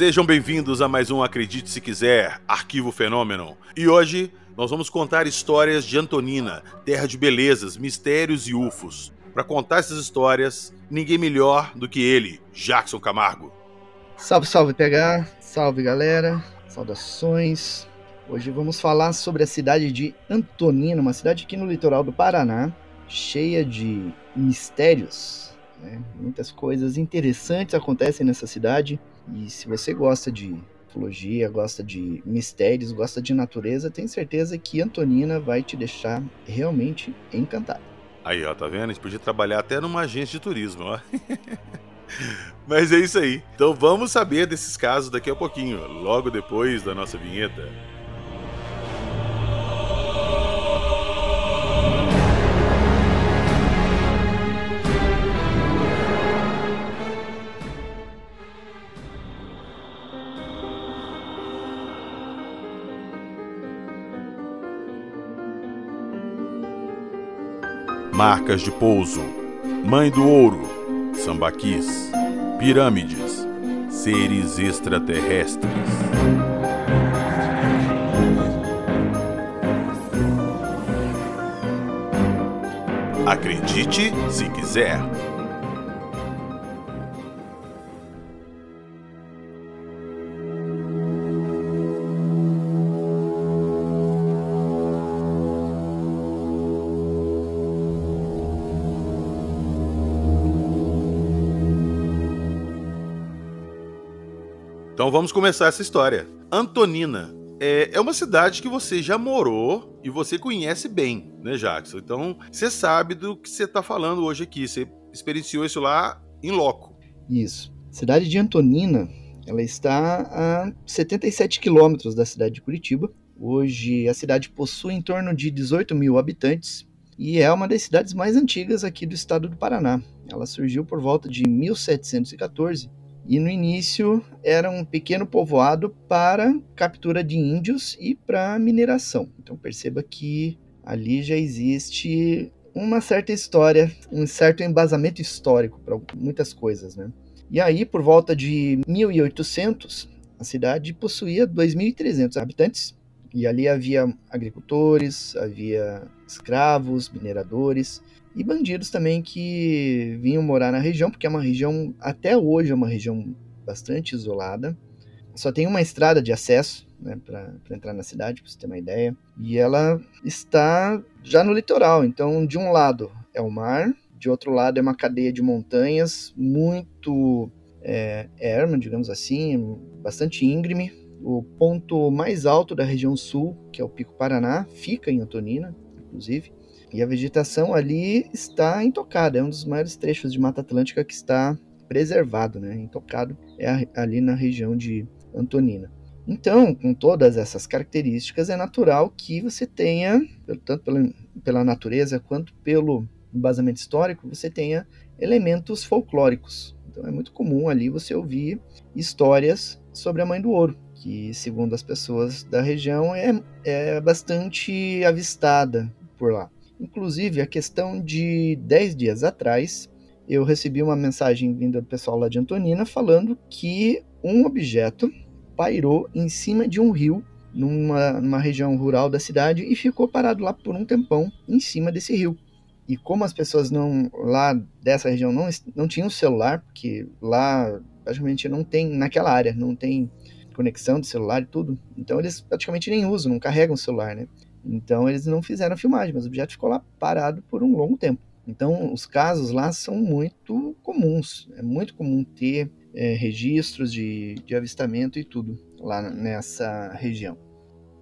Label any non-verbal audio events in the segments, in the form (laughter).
Sejam bem-vindos a mais um Acredite Se Quiser, Arquivo Fenômeno. E hoje nós vamos contar histórias de Antonina, terra de belezas, mistérios e ufos. Para contar essas histórias, ninguém melhor do que ele, Jackson Camargo. Salve, salve, PH. Salve, galera. Saudações. Hoje vamos falar sobre a cidade de Antonina, uma cidade aqui no litoral do Paraná, cheia de mistérios. Né? Muitas coisas interessantes acontecem nessa cidade. E se você gosta de ufologia, gosta de mistérios, gosta de natureza, tenho certeza que Antonina vai te deixar realmente encantado. Aí, ó, tá vendo? A gente podia trabalhar até numa agência de turismo, ó. (laughs) Mas é isso aí. Então vamos saber desses casos daqui a pouquinho, logo depois da nossa vinheta. Marcas de pouso, mãe do ouro, sambaquis, pirâmides, seres extraterrestres. Acredite se quiser. Então vamos começar essa história. Antonina é, é, uma cidade que você já morou e você conhece bem, né, Jackson? Então você sabe do que você está falando hoje aqui. Você experienciou isso lá em loco. Isso. Cidade de Antonina, ela está a 77 quilômetros da cidade de Curitiba. Hoje a cidade possui em torno de 18 mil habitantes e é uma das cidades mais antigas aqui do estado do Paraná. Ela surgiu por volta de 1714 e no início era um pequeno povoado para captura de índios e para mineração. Então perceba que ali já existe uma certa história, um certo embasamento histórico para muitas coisas, né? E aí, por volta de 1800, a cidade possuía 2.300 habitantes e ali havia agricultores, havia escravos, mineradores e bandidos também que vinham morar na região, porque é uma região, até hoje, é uma região bastante isolada. Só tem uma estrada de acesso né, para entrar na cidade, para você ter uma ideia. E ela está já no litoral, então de um lado é o mar, de outro lado é uma cadeia de montanhas muito é, erma, digamos assim, bastante íngreme. O ponto mais alto da região sul, que é o Pico Paraná, fica em Antonina, inclusive. E a vegetação ali está intocada, é um dos maiores trechos de Mata Atlântica que está preservado, né? Intocado é ali na região de Antonina. Então, com todas essas características, é natural que você tenha, tanto pela, pela natureza quanto pelo embasamento histórico, você tenha elementos folclóricos. Então, é muito comum ali você ouvir histórias sobre a Mãe do Ouro, que, segundo as pessoas da região, é, é bastante avistada por lá. Inclusive, a questão de 10 dias atrás, eu recebi uma mensagem vinda do pessoal lá de Antonina falando que um objeto pairou em cima de um rio numa, numa região rural da cidade e ficou parado lá por um tempão em cima desse rio. E como as pessoas não lá dessa região não, não tinham celular, porque lá praticamente não tem, naquela área, não tem conexão de celular e tudo, então eles praticamente nem usam, não carregam o celular, né? Então eles não fizeram a filmagem, mas o objeto ficou lá parado por um longo tempo. Então os casos lá são muito comuns. É muito comum ter é, registros de, de avistamento e tudo lá nessa região.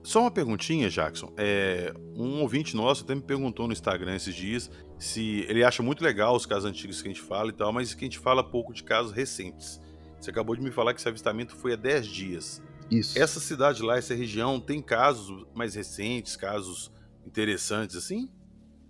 Só uma perguntinha, Jackson. É, um ouvinte nosso até me perguntou no Instagram esses dias se ele acha muito legal os casos antigos que a gente fala e tal, mas que a gente fala pouco de casos recentes. Você acabou de me falar que esse avistamento foi há 10 dias. Isso. Essa cidade lá, essa região, tem casos mais recentes, casos interessantes assim?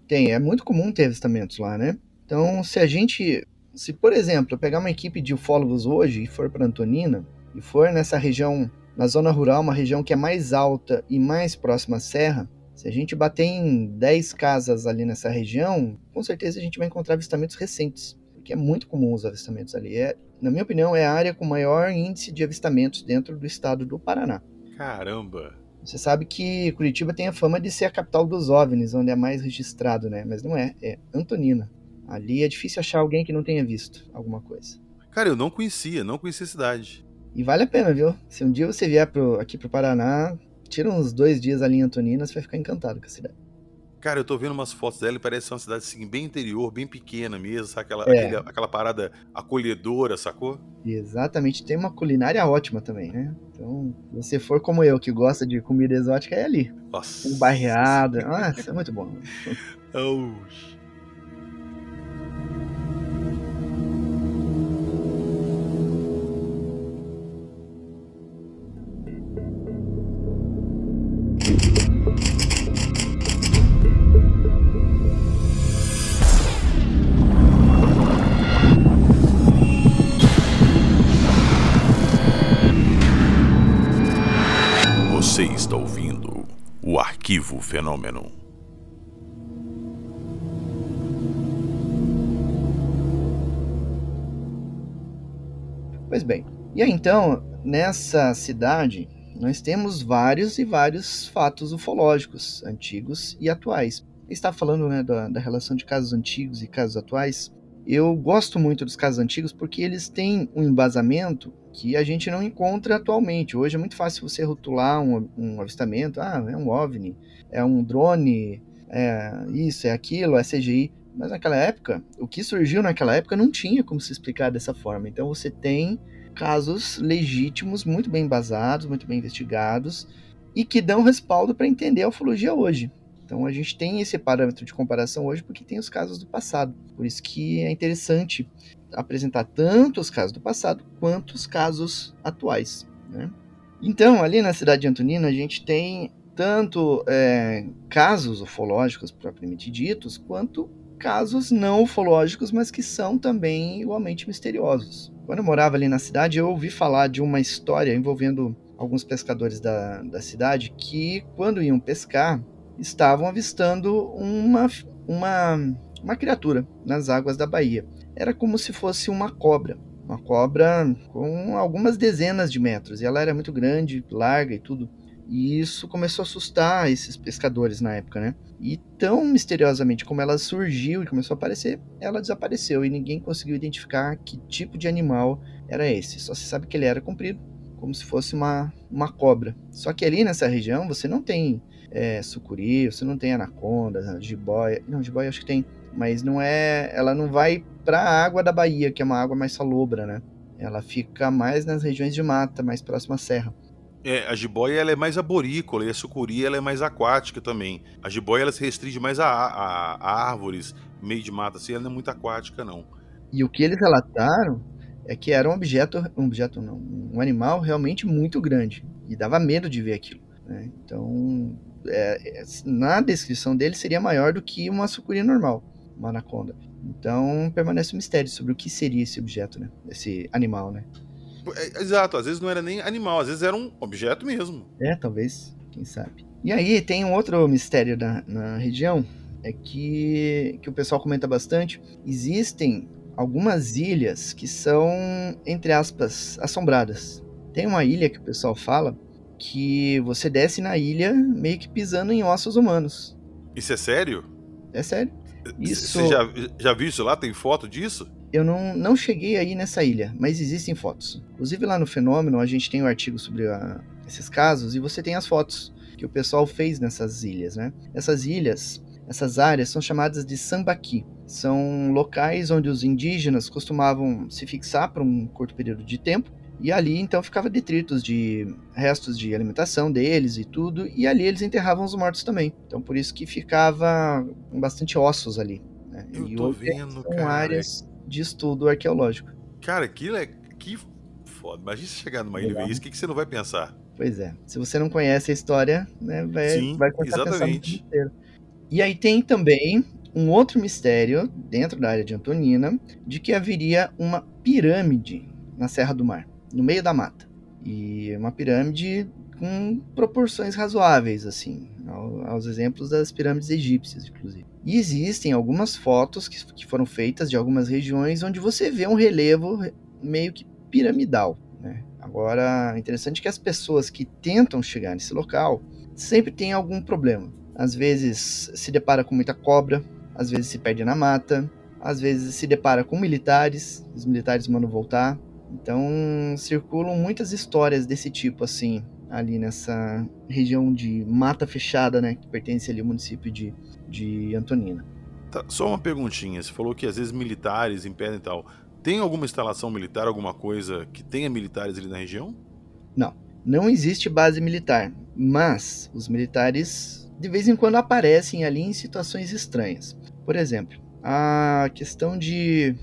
Tem, é muito comum ter avistamentos lá, né? Então, se a gente, se por exemplo, eu pegar uma equipe de ufólogos hoje e for para Antonina e for nessa região, na zona rural, uma região que é mais alta e mais próxima à serra, se a gente bater em 10 casas ali nessa região, com certeza a gente vai encontrar avistamentos recentes, porque é muito comum os avistamentos ali. É, na minha opinião, é a área com maior índice de avistamentos dentro do estado do Paraná. Caramba! Você sabe que Curitiba tem a fama de ser a capital dos OVNIs, onde é mais registrado, né? Mas não é, é Antonina. Ali é difícil achar alguém que não tenha visto alguma coisa. Cara, eu não conhecia, não conhecia a cidade. E vale a pena, viu? Se um dia você vier pro, aqui pro Paraná, tira uns dois dias ali em Antonina, você vai ficar encantado com a cidade. Cara, eu tô vendo umas fotos dela e parece uma cidade assim, bem interior, bem pequena mesmo, sabe? Aquela, é. aquele, aquela parada acolhedora, sacou? Exatamente, tem uma culinária ótima também, né? Então, se você for como eu, que gosta de comida exótica, é ali. Nossa. Um barreada. Nossa, é muito bom. (laughs) oh, fenômeno. Pois bem, e aí então, nessa cidade, nós temos vários e vários fatos ufológicos, antigos e atuais. Está falando né, da, da relação de casos antigos e casos atuais. Eu gosto muito dos casos antigos porque eles têm um embasamento que a gente não encontra atualmente. Hoje é muito fácil você rotular um, um avistamento, ah, é um OVNI, é um drone, é isso, é aquilo, é CGI. Mas naquela época, o que surgiu naquela época não tinha como se explicar dessa forma. Então você tem casos legítimos, muito bem embasados, muito bem investigados e que dão respaldo para entender a ufologia hoje. Então a gente tem esse parâmetro de comparação hoje porque tem os casos do passado. Por isso que é interessante apresentar tanto os casos do passado quanto os casos atuais. Né? Então, ali na cidade de Antonina, a gente tem tanto é, casos ufológicos propriamente ditos, quanto casos não ufológicos, mas que são também igualmente misteriosos. Quando eu morava ali na cidade, eu ouvi falar de uma história envolvendo alguns pescadores da, da cidade que, quando iam pescar, estavam avistando uma, uma, uma criatura nas águas da Bahia era como se fosse uma cobra. Uma cobra com algumas dezenas de metros. E ela era muito grande, larga e tudo. E isso começou a assustar esses pescadores na época, né? E tão misteriosamente como ela surgiu e começou a aparecer, ela desapareceu e ninguém conseguiu identificar que tipo de animal era esse. Só se sabe que ele era comprido, como se fosse uma, uma cobra. Só que ali nessa região você não tem é, sucuri, você não tem anaconda, jiboia. Não, jiboia acho que tem mas não é, ela não vai para a água da Bahia, que é uma água mais salobra, né? Ela fica mais nas regiões de mata, mais próxima à serra. É, a jiboia ela é mais arborícola e a sucuri ela é mais aquática também. A jiboia ela se restringe mais a, a, a árvores, meio de mata, assim, ela não é muito aquática, não. E o que eles relataram é que era um objeto, um objeto não, um animal realmente muito grande e dava medo de ver aquilo. Né? Então, é, é na descrição dele seria maior do que uma sucuri normal uma anaconda. Então permanece um mistério sobre o que seria esse objeto, né? Esse animal, né? É, exato, às vezes não era nem animal, às vezes era um objeto mesmo. É, talvez, quem sabe. E aí tem um outro mistério da, na região, é que, que o pessoal comenta bastante. Existem algumas ilhas que são, entre aspas, assombradas. Tem uma ilha que o pessoal fala que você desce na ilha meio que pisando em ossos humanos. Isso é sério? É sério. Isso... Você já, já viu isso lá? Tem foto disso? Eu não, não cheguei aí nessa ilha, mas existem fotos. Inclusive lá no Fenômeno a gente tem um artigo sobre a, esses casos e você tem as fotos que o pessoal fez nessas ilhas, né? Essas ilhas, essas áreas são chamadas de sambaqui. São locais onde os indígenas costumavam se fixar por um curto período de tempo e ali então ficava detritos de restos de alimentação deles e tudo, e ali eles enterravam os mortos também. Então por isso que ficava com bastante ossos ali. Né? Eu e tô vendo, são cara. áreas de estudo arqueológico. Cara, aquilo é que foda. Imagina você chegar numa ilha e ver isso, o que, que você não vai pensar? Pois é. Se você não conhece a história, né, vai, Sim, vai começar exatamente. a pensar E aí tem também um outro mistério dentro da área de Antonina de que haveria uma pirâmide na Serra do Mar no meio da mata. E uma pirâmide com proporções razoáveis, assim, aos exemplos das pirâmides egípcias, inclusive. E existem algumas fotos que, que foram feitas de algumas regiões onde você vê um relevo meio que piramidal. Né? Agora, interessante que as pessoas que tentam chegar nesse local sempre têm algum problema. Às vezes se depara com muita cobra, às vezes se perde na mata, às vezes se depara com militares, os militares mandam voltar. Então circulam muitas histórias desse tipo assim ali nessa região de mata fechada, né, que pertence ali ao município de, de Antonina. Tá, só uma perguntinha, você falou que às vezes militares impedem e tal. Tem alguma instalação militar, alguma coisa que tenha militares ali na região? Não, não existe base militar, mas os militares de vez em quando aparecem ali em situações estranhas. Por exemplo, a questão de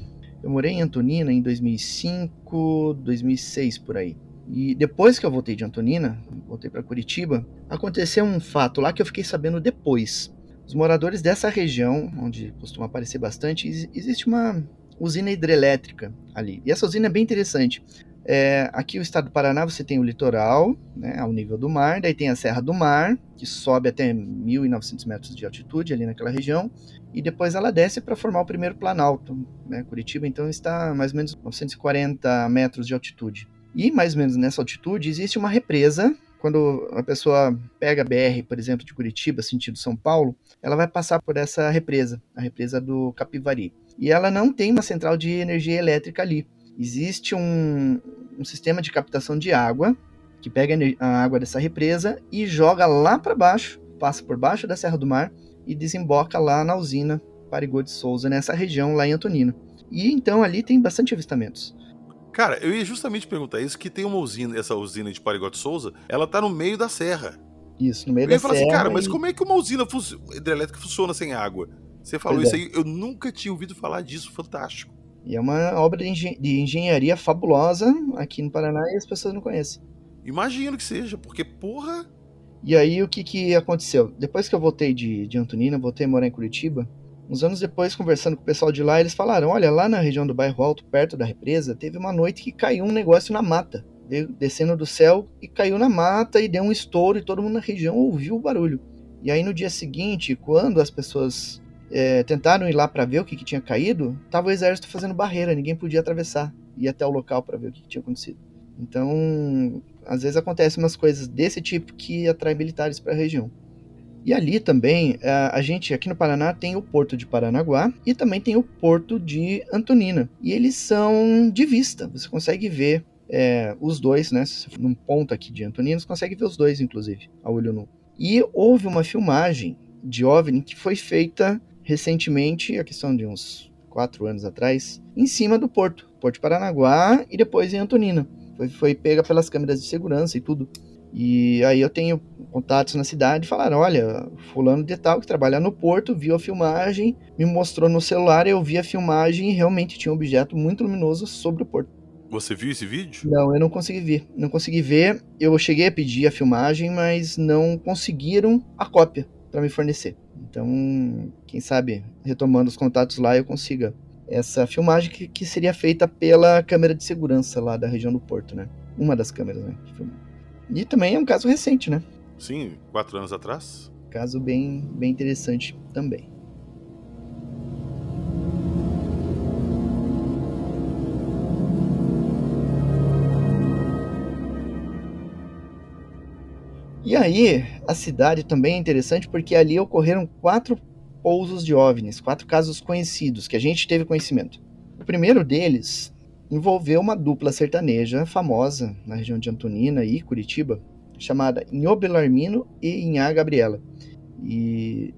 eu morei em Antonina em 2005, 2006 por aí. E depois que eu voltei de Antonina, voltei para Curitiba, aconteceu um fato lá que eu fiquei sabendo depois. Os moradores dessa região, onde costuma aparecer bastante, existe uma usina hidrelétrica ali. E essa usina é bem interessante. É, aqui no estado do Paraná você tem o litoral, né, ao nível do mar, daí tem a Serra do Mar, que sobe até 1.900 metros de altitude ali naquela região, e depois ela desce para formar o primeiro planalto. Né? Curitiba então está mais ou menos 940 metros de altitude. E mais ou menos nessa altitude existe uma represa. Quando a pessoa pega a BR, por exemplo, de Curitiba, sentido São Paulo, ela vai passar por essa represa, a represa do Capivari. E ela não tem uma central de energia elétrica ali. Existe um, um sistema de captação de água que pega a água dessa represa e joga lá para baixo, passa por baixo da Serra do Mar e desemboca lá na usina Parigô de Souza, nessa região lá em Antonina. E então ali tem bastante avistamentos. Cara, eu ia justamente perguntar isso, que tem uma usina, essa usina de Parigote Souza, ela tá no meio da serra. Isso, no meio eu da serra. Eu ia falar assim, cara, e... mas como é que uma usina hidrelétrica funciona sem água? Você falou pois isso é. aí, eu nunca tinha ouvido falar disso, fantástico. E é uma obra de, engen de engenharia fabulosa aqui no Paraná e as pessoas não conhecem. Imagino que seja, porque porra. E aí o que, que aconteceu? Depois que eu voltei de, de Antonina, voltei a morar em Curitiba, Uns anos depois, conversando com o pessoal de lá, eles falaram: olha, lá na região do bairro Alto, perto da represa, teve uma noite que caiu um negócio na mata. Descendo do céu e caiu na mata e deu um estouro e todo mundo na região ouviu o barulho. E aí no dia seguinte, quando as pessoas é, tentaram ir lá para ver o que, que, tinha caído, tava o exército fazendo barreira, ninguém podia atravessar, ir até o local para ver o que, que tinha acontecido. Então, às vezes acontecem umas coisas desse tipo que atraem militares para a região. E ali também, é, a gente aqui no Paraná tem o Porto de Paranaguá e também tem o Porto de Antonina. E eles são de vista, você consegue ver é, os dois, né? Num ponto aqui de Antonina, você consegue ver os dois, inclusive, a olho nu. E houve uma filmagem de OVNI que foi feita recentemente, a questão de uns quatro anos atrás, em cima do porto, Porto de Paranaguá e depois em Antonina. Foi, foi pega pelas câmeras de segurança e tudo. E aí eu tenho contatos na cidade e falaram: olha, fulano de tal que trabalha no porto, viu a filmagem, me mostrou no celular, eu vi a filmagem e realmente tinha um objeto muito luminoso sobre o porto. Você viu esse vídeo? Não, eu não consegui ver. Não consegui ver. Eu cheguei a pedir a filmagem, mas não conseguiram a cópia para me fornecer. Então, quem sabe, retomando os contatos lá, eu consiga essa filmagem que, que seria feita pela câmera de segurança lá da região do porto, né? Uma das câmeras, né? E também é um caso recente, né? Sim, quatro anos atrás. Caso bem, bem interessante também. E aí, a cidade também é interessante porque ali ocorreram quatro pousos de OVNIs, quatro casos conhecidos que a gente teve conhecimento. O primeiro deles envolveu uma dupla sertaneja famosa na região de Antonina e Curitiba, chamada Inho Belarmino e Inha Gabriela. E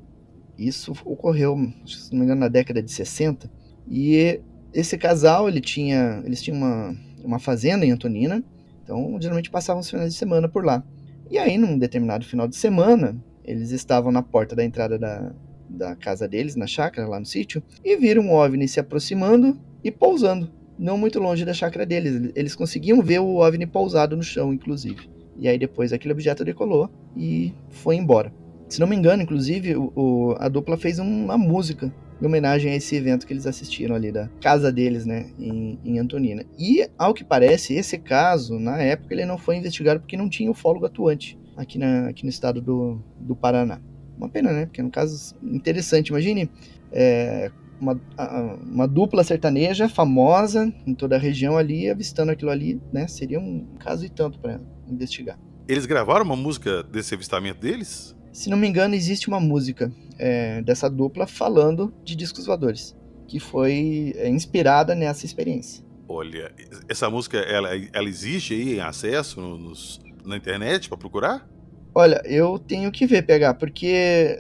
isso ocorreu, se não me engano, na década de 60. E esse casal, ele tinha, eles tinham uma, uma fazenda em Antonina, então geralmente passavam os finais de semana por lá. E aí, num determinado final de semana, eles estavam na porta da entrada da, da casa deles, na chácara, lá no sítio, e viram um OVNI se aproximando e pousando não muito longe da chácara deles. Eles conseguiam ver o OVNI pousado no chão, inclusive. E aí depois aquele objeto decolou e foi embora. Se não me engano, inclusive, o, o, a dupla fez uma música em homenagem a esse evento que eles assistiram ali da casa deles, né, em, em Antonina. E, ao que parece, esse caso, na época, ele não foi investigado porque não tinha ufólogo atuante aqui, na, aqui no estado do, do Paraná. Uma pena, né? Porque é um caso interessante. Imagine é, uma, uma dupla sertaneja famosa em toda a região ali, avistando aquilo ali, né? Seria um caso e tanto para investigar. Eles gravaram uma música desse avistamento deles? Se não me engano, existe uma música é, dessa dupla falando de discos voadores, que foi é, inspirada nessa experiência. Olha, essa música, ela, ela existe aí em acesso nos, na internet para procurar? Olha, eu tenho que ver, pegar, porque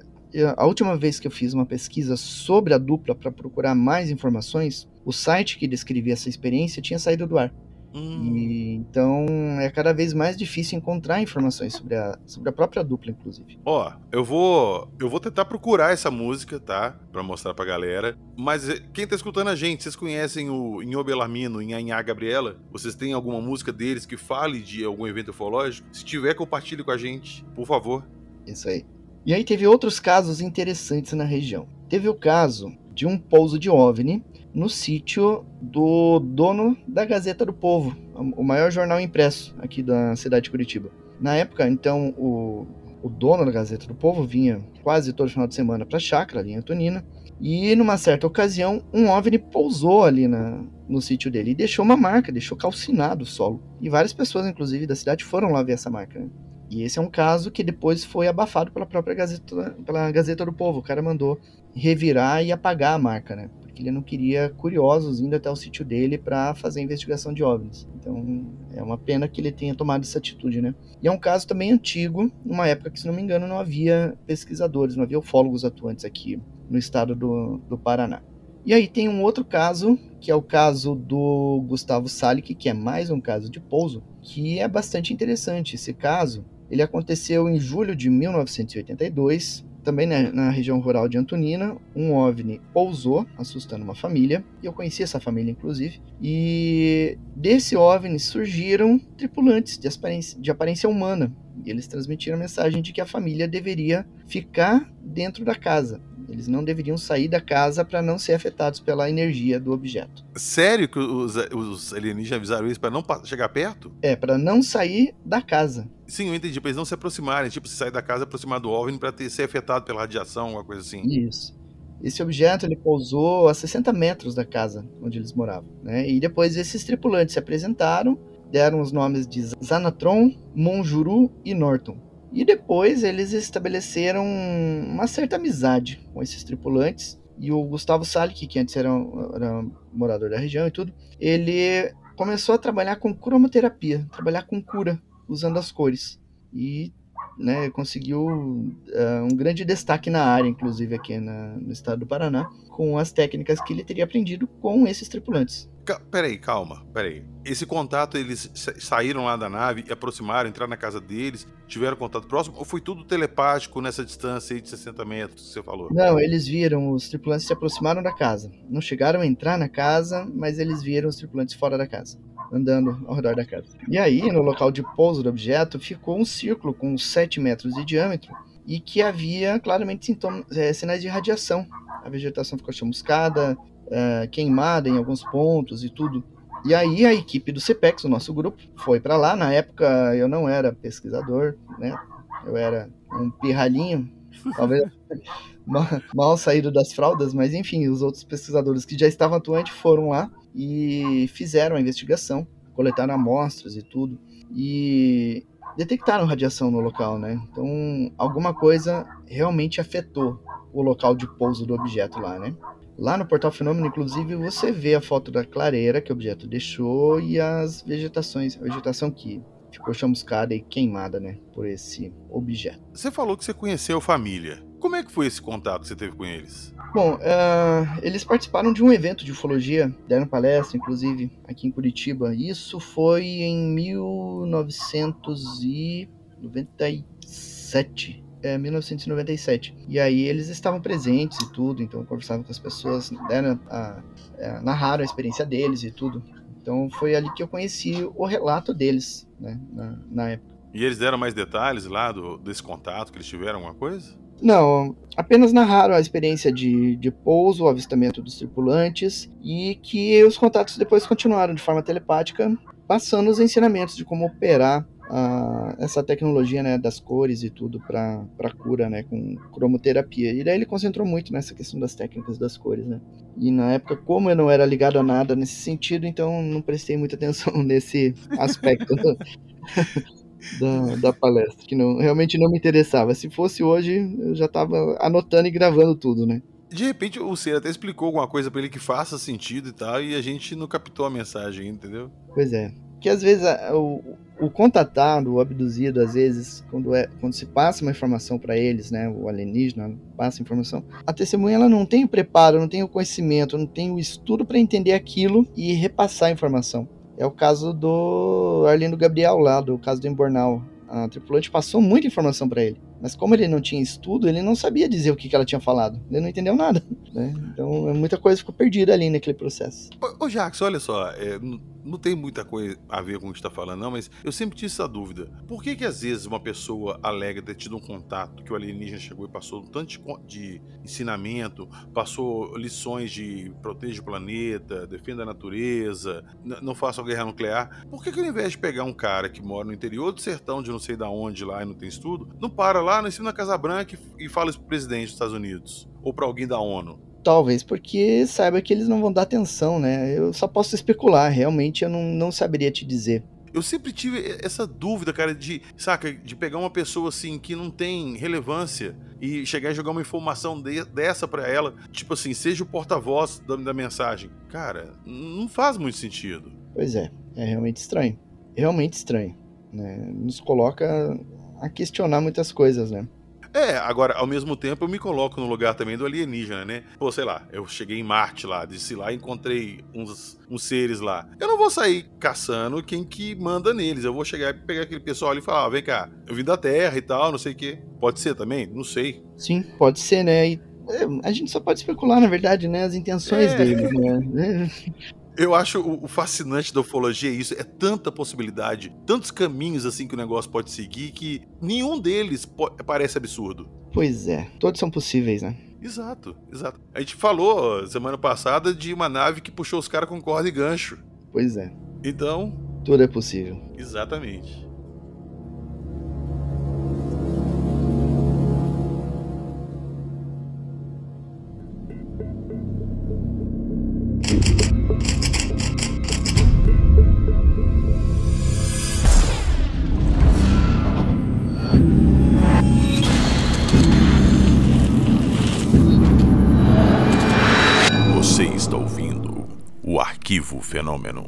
a última vez que eu fiz uma pesquisa sobre a dupla para procurar mais informações, o site que descrevia essa experiência tinha saído do ar. Hum. E, então é cada vez mais difícil encontrar informações sobre a, sobre a própria dupla, inclusive. Ó, oh, eu vou eu vou tentar procurar essa música, tá? Pra mostrar pra galera. Mas eh, quem tá escutando a gente, vocês conhecem o Inho Belarmino, Inhanhá Gabriela? Vocês têm alguma música deles que fale de algum evento ufológico? Se tiver, compartilhe com a gente, por favor. Isso aí. E aí teve outros casos interessantes na região. Teve o caso de um pouso de OVNI no sítio do dono da Gazeta do Povo, o maior jornal impresso aqui da cidade de Curitiba. Na época, então, o, o dono da Gazeta do Povo vinha quase todo final de semana para a chácara ali em Antonina, e numa certa ocasião, um OVNI pousou ali na, no sítio dele e deixou uma marca, deixou calcinado o solo. E várias pessoas, inclusive da cidade, foram lá ver essa marca. Né? E esse é um caso que depois foi abafado pela própria Gazeta, pela Gazeta do Povo. O cara mandou revirar e apagar a marca, né? que ele não queria curiosos indo até o sítio dele para fazer a investigação de OVNIs. Então é uma pena que ele tenha tomado essa atitude, né? E é um caso também antigo, numa época que, se não me engano, não havia pesquisadores, não havia ufólogos atuantes aqui no estado do, do Paraná. E aí tem um outro caso, que é o caso do Gustavo Salik, que é mais um caso de pouso, que é bastante interessante. Esse caso, ele aconteceu em julho de 1982, também na, na, região rural de Antonina, um OVNI pousou, assustando uma família, e eu conheci essa família, inclusive, e desse OVNI surgiram tripulantes de aparência, de aparência humana, e eles transmitiram a mensagem de que a família deveria ficar dentro da casa, eles não deveriam sair da casa para não ser afetados pela energia do objeto. Sério que os, os alienígenas avisaram isso para não chegar perto? É, para não sair da casa. Sim, eu entendi, para eles não se aproximarem, tipo, se sair da casa aproximar do OVNI para ser afetado pela radiação, alguma coisa assim. Isso. Esse objeto ele pousou a 60 metros da casa onde eles moravam, né? E depois esses tripulantes se apresentaram, deram os nomes de Zanatron, Monjuru e Norton. E depois eles estabeleceram uma certa amizade com esses tripulantes. E o Gustavo Salik, que antes era, era morador da região e tudo, ele começou a trabalhar com cromoterapia, trabalhar com cura, usando as cores. E né, conseguiu uh, um grande destaque na área, inclusive aqui na, no estado do Paraná, com as técnicas que ele teria aprendido com esses tripulantes. Peraí, calma, peraí. Esse contato, eles saíram lá da nave e aproximaram, entraram na casa deles, tiveram contato próximo, ou foi tudo telepático nessa distância aí de 60 metros que você falou? Não, eles viram, os tripulantes se aproximaram da casa. Não chegaram a entrar na casa, mas eles viram os tripulantes fora da casa, andando ao redor da casa. E aí, no local de pouso do objeto, ficou um círculo com 7 metros de diâmetro e que havia claramente sintomas, é, sinais de radiação. A vegetação ficou chamuscada, é, queimada em alguns pontos e tudo. E aí a equipe do CPEX, o nosso grupo, foi para lá. Na época eu não era pesquisador, né? Eu era um pirralhinho, talvez (laughs) mal saído das fraldas, mas enfim, os outros pesquisadores que já estavam atuantes foram lá e fizeram a investigação, coletaram amostras e tudo. E detectaram radiação no local, né? Então, alguma coisa realmente afetou o local de pouso do objeto lá, né? Lá no portal Fenômeno, inclusive, você vê a foto da clareira que o objeto deixou e as vegetações, a vegetação que ficou chamuscada e queimada, né, por esse objeto. Você falou que você conheceu família. Como é que foi esse contato que você teve com eles? Bom, uh, eles participaram de um evento de ufologia, deram palestra, inclusive, aqui em Curitiba. Isso foi em 1997 é, 1997. E aí eles estavam presentes e tudo, então conversavam com as pessoas, deram a, a, narraram a experiência deles e tudo. Então foi ali que eu conheci o relato deles, né, na, na época. E eles deram mais detalhes lá do, desse contato que eles tiveram, alguma coisa? Não, apenas narraram a experiência de, de pouso, o avistamento dos tripulantes e que os contatos depois continuaram de forma telepática, passando os ensinamentos de como operar a, essa tecnologia né, das cores e tudo para cura, né, com cromoterapia. E daí ele concentrou muito nessa questão das técnicas das cores, né. E na época, como eu não era ligado a nada nesse sentido, então não prestei muita atenção (laughs) nesse aspecto da, da palestra, que não, realmente não me interessava. Se fosse hoje, eu já estava anotando e gravando tudo, né. De repente o Ser até explicou alguma coisa para ele que faça sentido e tal, e a gente não captou a mensagem, entendeu? Pois é. Que às vezes o, o contatado, o abduzido, às vezes, quando, é, quando se passa uma informação para eles, né, o alienígena passa informação, a testemunha ela não tem o preparo, não tem o conhecimento, não tem o estudo para entender aquilo e repassar a informação. É o caso do Arlindo Gabriel lá, do caso do Embornal. A tripulante passou muita informação para ele. Mas como ele não tinha estudo, ele não sabia dizer o que, que ela tinha falado. Ele não entendeu nada. Né? Então muita coisa ficou perdida ali naquele processo. Ô, Jackson, olha só, é, não tem muita coisa a ver com o que está falando, não, mas eu sempre tive essa dúvida. Por que que às vezes uma pessoa alega ter tido um contato que o alienígena chegou e passou um tanto de ensinamento, passou lições de proteja o planeta, defenda a natureza, não faça guerra nuclear? Por que que ao invés de pegar um cara que mora no interior do sertão de não sei da onde lá e não tem estudo, não para lá, não ensina na Casa Branca e, fala isso pro presidente dos Estados Unidos? Ou para alguém da ONU? Talvez porque saiba que eles não vão dar atenção, né? Eu só posso especular, realmente eu não, não saberia te dizer. Eu sempre tive essa dúvida, cara, de, saca, de pegar uma pessoa assim que não tem relevância e chegar e jogar uma informação de, dessa para ela, tipo assim, seja o porta-voz da, da mensagem. Cara, não faz muito sentido. Pois é, é realmente estranho. Realmente estranho. Né? Nos coloca a questionar muitas coisas, né? É, agora, ao mesmo tempo, eu me coloco no lugar também do alienígena, né? Pô, sei lá, eu cheguei em Marte lá, disse lá e encontrei uns, uns seres lá. Eu não vou sair caçando quem que manda neles. Eu vou chegar e pegar aquele pessoal ali e falar: ah, vem cá, eu vim da Terra e tal, não sei o quê. Pode ser também? Não sei. Sim, pode ser, né? E é, a gente só pode especular, na verdade, né? As intenções é. deles, né? (laughs) Eu acho o fascinante da ufologia é isso, é tanta possibilidade, tantos caminhos assim que o negócio pode seguir que nenhum deles parece absurdo. Pois é, todos são possíveis, né? Exato, exato. A gente falou semana passada de uma nave que puxou os caras com corda e gancho. Pois é. Então. Tudo é possível. Exatamente. Arquivo Fenômeno.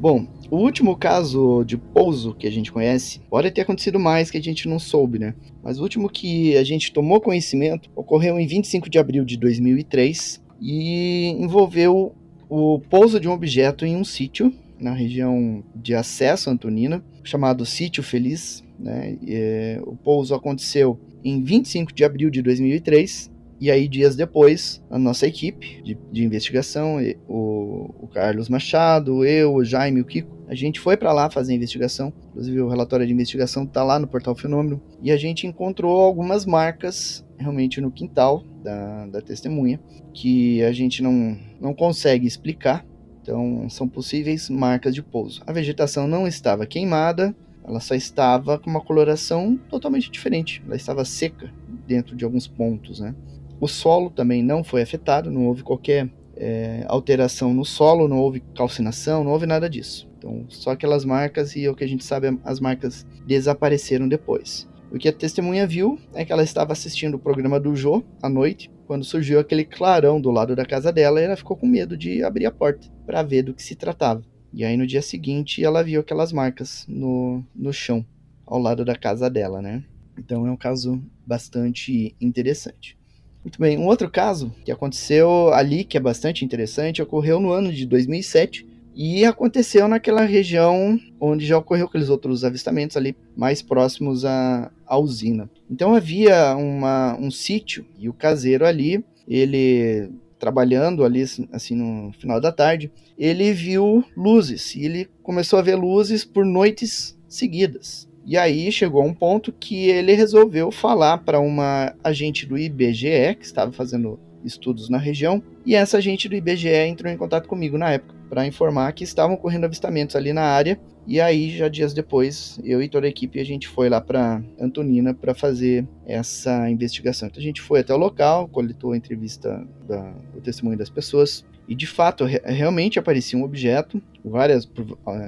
Bom, o último caso de pouso que a gente conhece pode ter acontecido mais que a gente não soube, né? Mas o último que a gente tomou conhecimento ocorreu em 25 de abril de 2003 e envolveu o pouso de um objeto em um sítio na região de acesso Antonina, chamado Sítio Feliz. Né? E, o pouso aconteceu em 25 de abril de 2003. E aí, dias depois, a nossa equipe de, de investigação, o, o, Carlos Machado, eu, o Jaime, o Kiko, a gente foi para lá fazer a investigação. Inclusive, o relatório de investigação está lá no portal Fenômeno. E a gente encontrou algumas marcas realmente no quintal da, da testemunha que a gente não, não consegue explicar. Então, são possíveis marcas de pouso. A vegetação não estava queimada, ela só estava com uma coloração totalmente diferente. Ela estava seca dentro de alguns pontos, né? O solo também não foi afetado, não houve qualquer é, alteração no solo, não houve calcinação, não houve nada disso. Então, só aquelas marcas e o que a gente sabe, as marcas desapareceram depois. O que a testemunha viu é que ela estava assistindo o programa do Jô à noite, quando surgiu aquele clarão do lado da casa dela e ela ficou com medo de abrir a porta para ver do que se tratava. E aí no dia seguinte ela viu aquelas marcas no, no chão, ao lado da casa dela, né? Então é um caso bastante interessante. Muito bem, um outro caso que aconteceu ali, que é bastante interessante, ocorreu no ano de 2007 e aconteceu naquela região onde já ocorreu aqueles outros avistamentos ali mais próximos à, à usina. Então havia uma, um sítio e o caseiro ali, ele trabalhando ali assim no final da tarde, ele viu luzes. E ele começou a ver luzes por noites seguidas. E aí chegou a um ponto que ele resolveu falar para uma agente do IBGE que estava fazendo estudos na região, e essa gente do IBGE entrou em contato comigo na época para informar que estavam ocorrendo avistamentos ali na área. E aí, já dias depois, eu e toda a equipe a gente foi lá para Antonina para fazer essa investigação. Então a gente foi até o local, coletou a entrevista da, o testemunho das pessoas e de fato re realmente aparecia um objeto várias,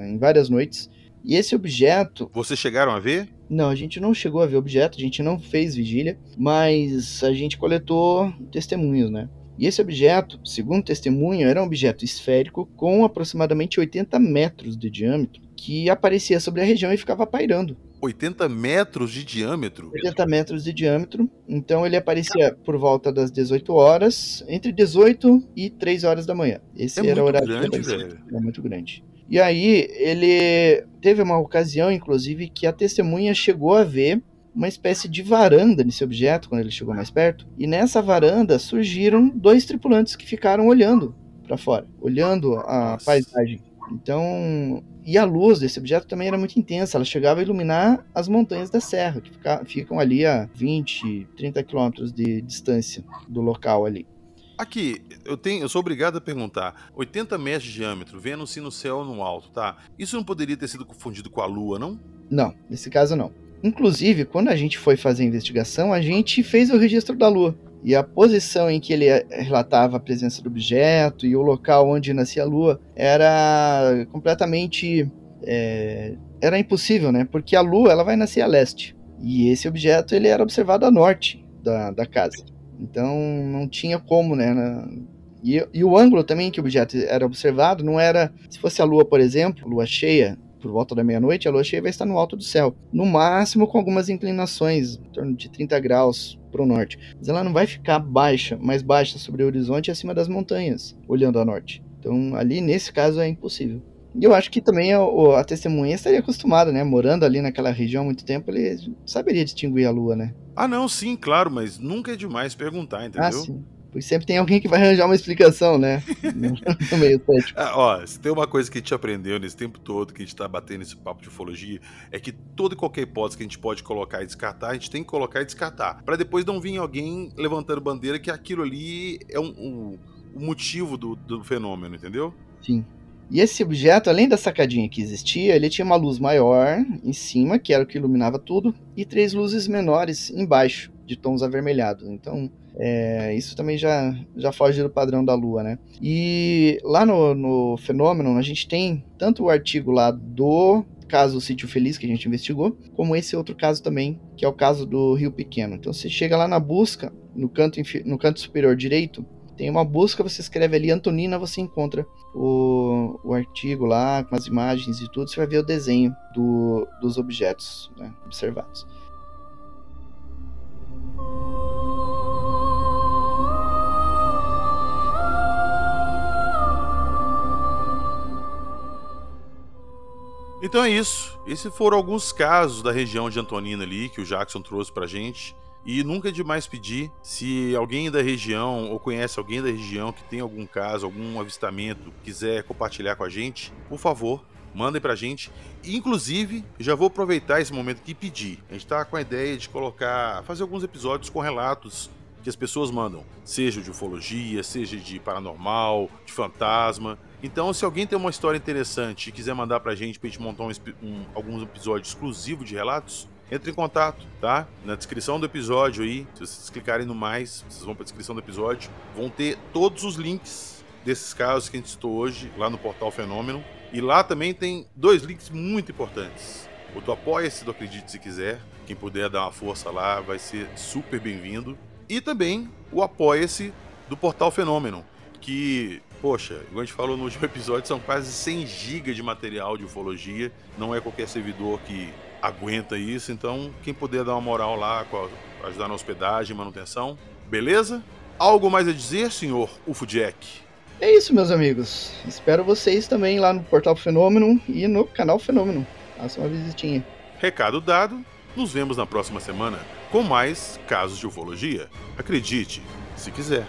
em várias noites. E esse objeto. Vocês chegaram a ver? Não, a gente não chegou a ver objeto, a gente não fez vigília, mas a gente coletou testemunhos, né? E esse objeto, segundo testemunho, era um objeto esférico com aproximadamente 80 metros de diâmetro que aparecia sobre a região e ficava pairando. 80 metros de diâmetro? 80 metros de diâmetro. Então ele aparecia por volta das 18 horas, entre 18 e 3 horas da manhã. Esse é era o horário grande, velho. É muito grande. E aí ele teve uma ocasião, inclusive, que a testemunha chegou a ver uma espécie de varanda nesse objeto quando ele chegou mais perto. E nessa varanda surgiram dois tripulantes que ficaram olhando para fora, olhando a Nossa. paisagem. Então, e a luz desse objeto também era muito intensa, ela chegava a iluminar as montanhas da serra, que fica, ficam ali a 20, 30 quilômetros de distância do local ali. Aqui, eu tenho, eu sou obrigado a perguntar. 80 metros de diâmetro, vendo-se no céu no alto, tá? Isso não poderia ter sido confundido com a Lua, não? Não, nesse caso não. Inclusive, quando a gente foi fazer a investigação, a gente fez o registro da Lua. E a posição em que ele relatava a presença do objeto e o local onde nascia a Lua era completamente. É, era impossível, né? Porque a Lua ela vai nascer a leste. E esse objeto ele era observado a norte da, da casa. Então não tinha como, né? E, e, o ângulo também que o objeto era observado não era. Se fosse a Lua, por exemplo, Lua cheia, por volta da meia-noite, a lua cheia vai estar no alto do céu, no máximo com algumas inclinações, em torno de 30 graus para o norte. Mas ela não vai ficar baixa, mais baixa sobre o horizonte acima das montanhas, olhando a norte. Então, ali nesse caso é impossível. E eu acho que também a, a, testemunha estaria acostumada, né? Morando ali naquela região há muito tempo, ele saberia distinguir a lua, né? Ah, não, sim, claro, mas nunca é demais perguntar, entendeu? Ah, sim. Pois sempre tem alguém que vai arranjar uma explicação, né? (laughs) no meio cético. Ah, ó, se tem uma coisa que a gente aprendeu nesse tempo todo, que a gente tá batendo esse papo de ufologia, é que toda e qualquer hipótese que a gente pode colocar e descartar, a gente tem que colocar e descartar. para depois não vir alguém levantando bandeira que aquilo ali é um, um, um motivo do, do fenômeno, entendeu? Sim. E esse objeto, além da sacadinha que existia, ele tinha uma luz maior em cima, que era o que iluminava tudo, e três luzes menores embaixo, de tons avermelhados. Então, é, isso também já, já foge do padrão da Lua, né? E lá no, no fenômeno, a gente tem tanto o artigo lá do caso Sítio Feliz, que a gente investigou, como esse outro caso também, que é o caso do Rio Pequeno. Então você chega lá na busca, no canto, no canto superior direito, tem uma busca, você escreve ali Antonina, você encontra o, o artigo lá, com as imagens e tudo, você vai ver o desenho do, dos objetos né, observados. Então é isso. Esses foram alguns casos da região de Antonina ali que o Jackson trouxe pra gente. E nunca é demais pedir se alguém da região ou conhece alguém da região que tem algum caso, algum avistamento, quiser compartilhar com a gente, por favor, mandem pra gente. Inclusive, já vou aproveitar esse momento aqui e pedir. A gente tá com a ideia de colocar, fazer alguns episódios com relatos que as pessoas mandam, seja de ufologia, seja de paranormal, de fantasma. Então, se alguém tem uma história interessante e quiser mandar pra gente pra gente montar um, um, alguns episódios exclusivos de relatos, entre em contato, tá? Na descrição do episódio aí, se vocês clicarem no mais, vocês vão pra descrição do episódio, vão ter todos os links desses casos que a gente citou hoje lá no portal Fenômeno. E lá também tem dois links muito importantes. O do Apoia-se do Acredite Se Quiser. Quem puder dar uma força lá vai ser super bem-vindo. E também o Apoia-se do Portal Fenômeno, que Poxa, igual a gente falou no último episódio, são quase 100 GB de material de ufologia. Não é qualquer servidor que aguenta isso, então quem puder dar uma moral lá, ajudar na hospedagem, manutenção, beleza? Algo mais a dizer, senhor UFO Jack? É isso, meus amigos. Espero vocês também lá no Portal Fenômeno e no canal Fenômeno. Faça uma visitinha. Recado dado, nos vemos na próxima semana com mais casos de ufologia. Acredite, se quiser.